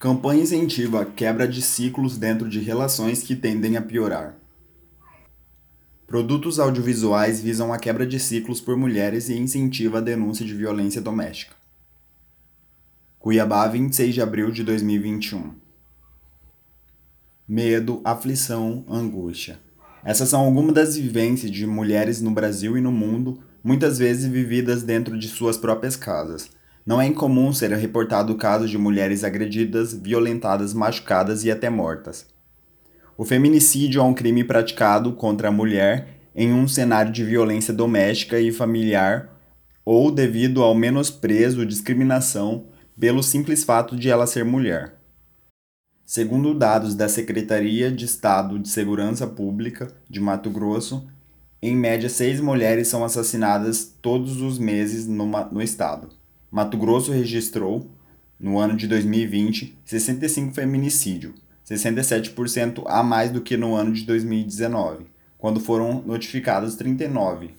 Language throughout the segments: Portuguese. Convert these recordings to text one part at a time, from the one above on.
Campanha incentiva a quebra de ciclos dentro de relações que tendem a piorar. Produtos audiovisuais visam a quebra de ciclos por mulheres e incentiva a denúncia de violência doméstica. Cuiabá, 26 de abril de 2021. Medo, aflição, angústia. Essas são algumas das vivências de mulheres no Brasil e no mundo, muitas vezes vividas dentro de suas próprias casas não é incomum ser reportado casos de mulheres agredidas, violentadas, machucadas e até mortas. O feminicídio é um crime praticado contra a mulher em um cenário de violência doméstica e familiar ou devido ao menosprezo, discriminação pelo simples fato de ela ser mulher. Segundo dados da Secretaria de Estado de Segurança Pública de Mato Grosso, em média seis mulheres são assassinadas todos os meses no, no estado. Mato Grosso registrou, no ano de 2020, 65 feminicídios, 67% a mais do que no ano de 2019, quando foram notificados 39.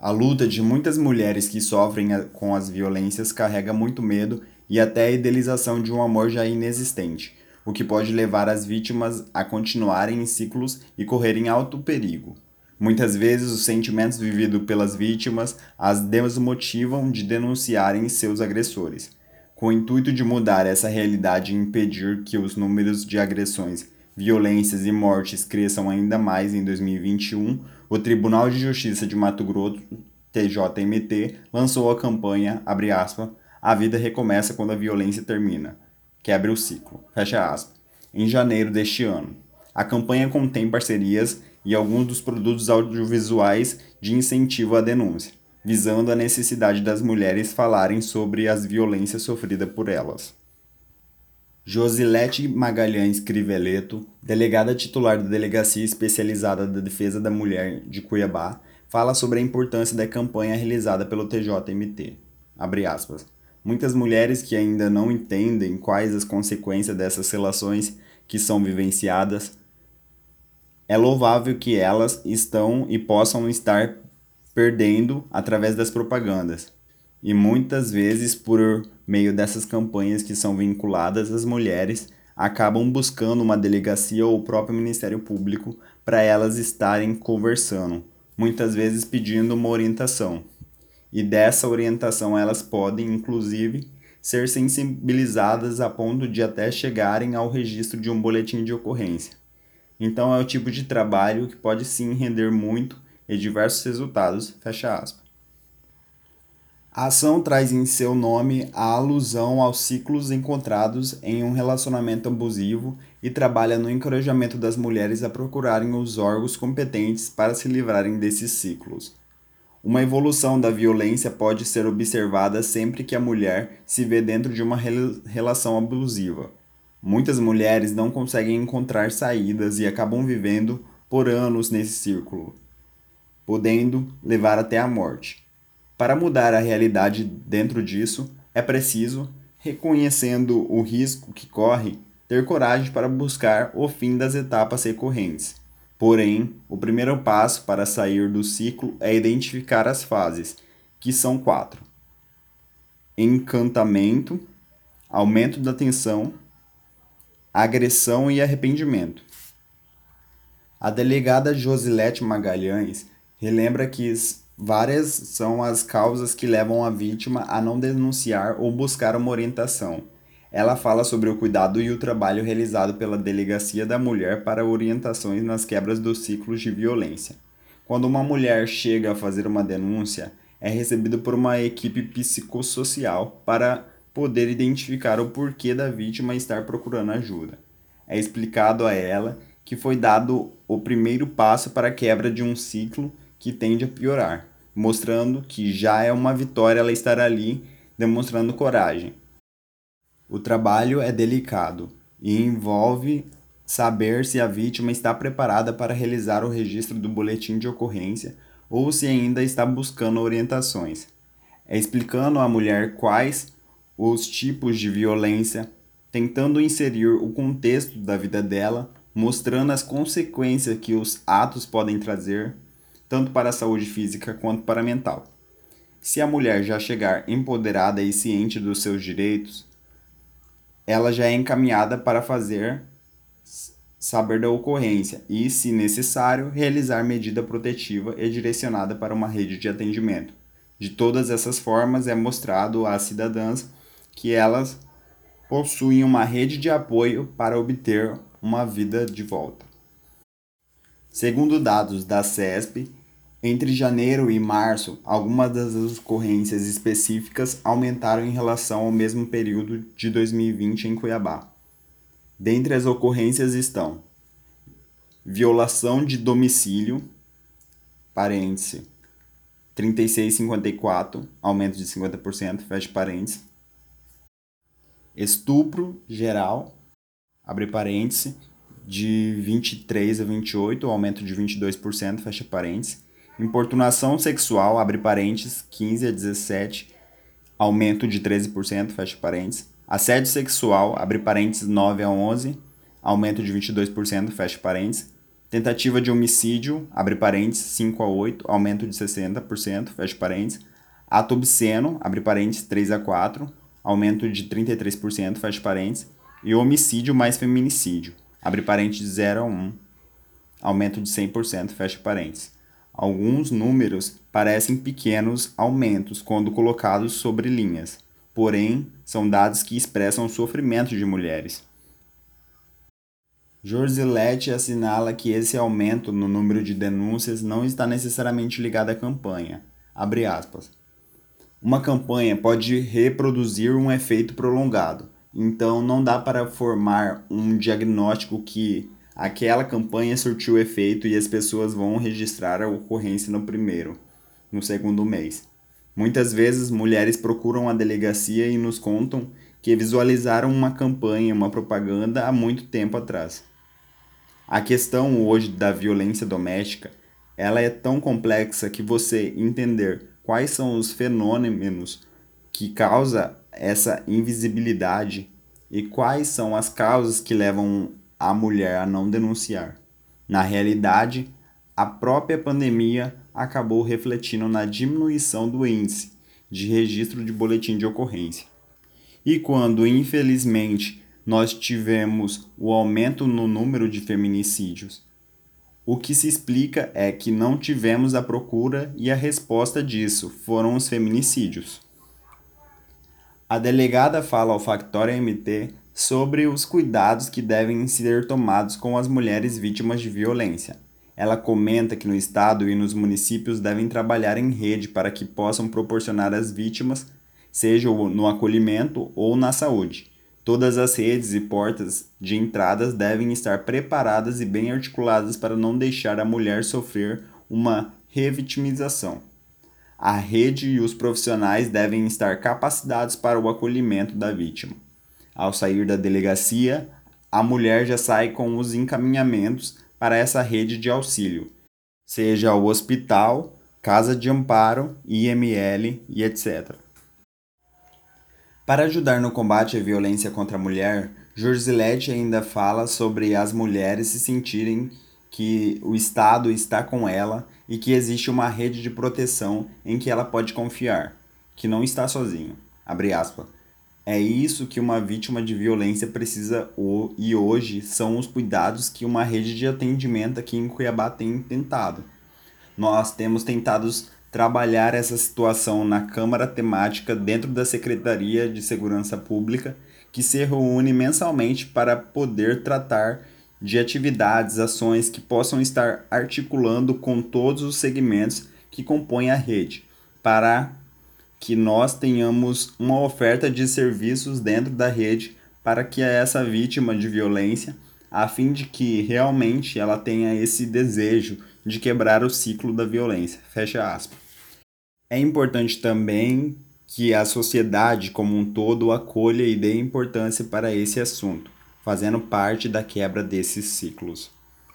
A luta de muitas mulheres que sofrem com as violências carrega muito medo e até a idealização de um amor já inexistente, o que pode levar as vítimas a continuarem em ciclos e correrem alto perigo. Muitas vezes, os sentimentos vividos pelas vítimas as desmotivam de denunciarem seus agressores. Com o intuito de mudar essa realidade e impedir que os números de agressões, violências e mortes cresçam ainda mais em 2021, o Tribunal de Justiça de Mato Grosso, TJMT, lançou a campanha, abre aspas, A vida recomeça quando a violência termina. Quebre o ciclo, fecha aspas, em janeiro deste ano. A campanha contém parcerias e alguns dos produtos audiovisuais de incentivo à denúncia, visando a necessidade das mulheres falarem sobre as violências sofridas por elas. Josilete Magalhães Criveleto, delegada titular da Delegacia Especializada da Defesa da Mulher de Cuiabá, fala sobre a importância da campanha realizada pelo TJMT. Muitas mulheres que ainda não entendem quais as consequências dessas relações que são vivenciadas é louvável que elas estão e possam estar perdendo através das propagandas. E muitas vezes, por meio dessas campanhas que são vinculadas às mulheres, acabam buscando uma delegacia ou o próprio Ministério Público para elas estarem conversando, muitas vezes pedindo uma orientação. E dessa orientação elas podem, inclusive, ser sensibilizadas a ponto de até chegarem ao registro de um boletim de ocorrência. Então é o tipo de trabalho que pode sim render muito e diversos resultados, fecha aspas. A ação traz em seu nome a alusão aos ciclos encontrados em um relacionamento abusivo e trabalha no encorajamento das mulheres a procurarem os órgãos competentes para se livrarem desses ciclos. Uma evolução da violência pode ser observada sempre que a mulher se vê dentro de uma relação abusiva Muitas mulheres não conseguem encontrar saídas e acabam vivendo por anos nesse círculo, podendo levar até a morte. Para mudar a realidade dentro disso, é preciso, reconhecendo o risco que corre, ter coragem para buscar o fim das etapas recorrentes. Porém, o primeiro passo para sair do ciclo é identificar as fases, que são quatro: encantamento, aumento da tensão, agressão e arrependimento. A delegada Josilete Magalhães relembra que várias são as causas que levam a vítima a não denunciar ou buscar uma orientação. Ela fala sobre o cuidado e o trabalho realizado pela Delegacia da Mulher para orientações nas quebras dos ciclos de violência. Quando uma mulher chega a fazer uma denúncia, é recebida por uma equipe psicossocial para poder identificar o porquê da vítima estar procurando ajuda. É explicado a ela que foi dado o primeiro passo para a quebra de um ciclo que tende a piorar, mostrando que já é uma vitória ela estar ali demonstrando coragem. O trabalho é delicado e envolve saber se a vítima está preparada para realizar o registro do boletim de ocorrência ou se ainda está buscando orientações. É explicando à mulher quais os tipos de violência, tentando inserir o contexto da vida dela, mostrando as consequências que os atos podem trazer, tanto para a saúde física quanto para a mental. Se a mulher já chegar empoderada e ciente dos seus direitos, ela já é encaminhada para fazer saber da ocorrência e, se necessário, realizar medida protetiva e direcionada para uma rede de atendimento. De todas essas formas, é mostrado às cidadãs que elas possuem uma rede de apoio para obter uma vida de volta. Segundo dados da CESP, entre janeiro e março, algumas das ocorrências específicas aumentaram em relação ao mesmo período de 2020 em Cuiabá. Dentre as ocorrências estão violação de domicílio, parêntese, 36,54, aumento de 50%, fecha parênteses. Estupro geral, abre parêntese, de 23 a 28, aumento de 22%, fecha parênteses. Importunação sexual, abre parênteses, 15 a 17, aumento de 13%, fecha parênteses. Assédio sexual, abre parênteses, 9 a 11, aumento de 22%, fecha parênteses. Tentativa de homicídio, abre parênteses, 5 a 8, aumento de 60%, fecha parênteses. Ato obsceno, abre parênteses, 3 a 4, aumento de 33%, fecha parênteses. E homicídio mais feminicídio, abre parênteses, 0 a 1, aumento de 100%, fecha parênteses. Alguns números parecem pequenos aumentos quando colocados sobre linhas, porém, são dados que expressam o sofrimento de mulheres. Jorzilete assinala que esse aumento no número de denúncias não está necessariamente ligado à campanha. Uma campanha pode reproduzir um efeito prolongado, então não dá para formar um diagnóstico que aquela campanha surtiu efeito e as pessoas vão registrar a ocorrência no primeiro, no segundo mês. Muitas vezes mulheres procuram a delegacia e nos contam que visualizaram uma campanha, uma propaganda há muito tempo atrás. A questão hoje da violência doméstica, ela é tão complexa que você entender quais são os fenômenos que causa essa invisibilidade e quais são as causas que levam a mulher a não denunciar. Na realidade, a própria pandemia acabou refletindo na diminuição do índice de registro de boletim de ocorrência. E quando, infelizmente, nós tivemos o aumento no número de feminicídios. O que se explica é que não tivemos a procura e a resposta disso foram os feminicídios. A delegada fala ao Factório MT sobre os cuidados que devem ser tomados com as mulheres vítimas de violência. Ela comenta que no estado e nos municípios devem trabalhar em rede para que possam proporcionar às vítimas, seja no acolhimento ou na saúde, Todas as redes e portas de entradas devem estar preparadas e bem articuladas para não deixar a mulher sofrer uma revitimização. A rede e os profissionais devem estar capacitados para o acolhimento da vítima. Ao sair da delegacia, a mulher já sai com os encaminhamentos para essa rede de auxílio, seja o hospital, casa de amparo, IML e etc. Para ajudar no combate à violência contra a mulher, Jorzilete ainda fala sobre as mulheres se sentirem que o Estado está com ela e que existe uma rede de proteção em que ela pode confiar, que não está sozinha. É isso que uma vítima de violência precisa e hoje são os cuidados que uma rede de atendimento aqui em Cuiabá tem tentado. Nós temos tentado trabalhar essa situação na Câmara Temática dentro da Secretaria de Segurança Pública, que se reúne mensalmente para poder tratar de atividades, ações que possam estar articulando com todos os segmentos que compõem a rede, para que nós tenhamos uma oferta de serviços dentro da rede para que essa vítima de violência, a fim de que realmente ela tenha esse desejo de quebrar o ciclo da violência. Fecha aspas. É importante também que a sociedade como um todo acolha e dê importância para esse assunto, fazendo parte da quebra desses ciclos.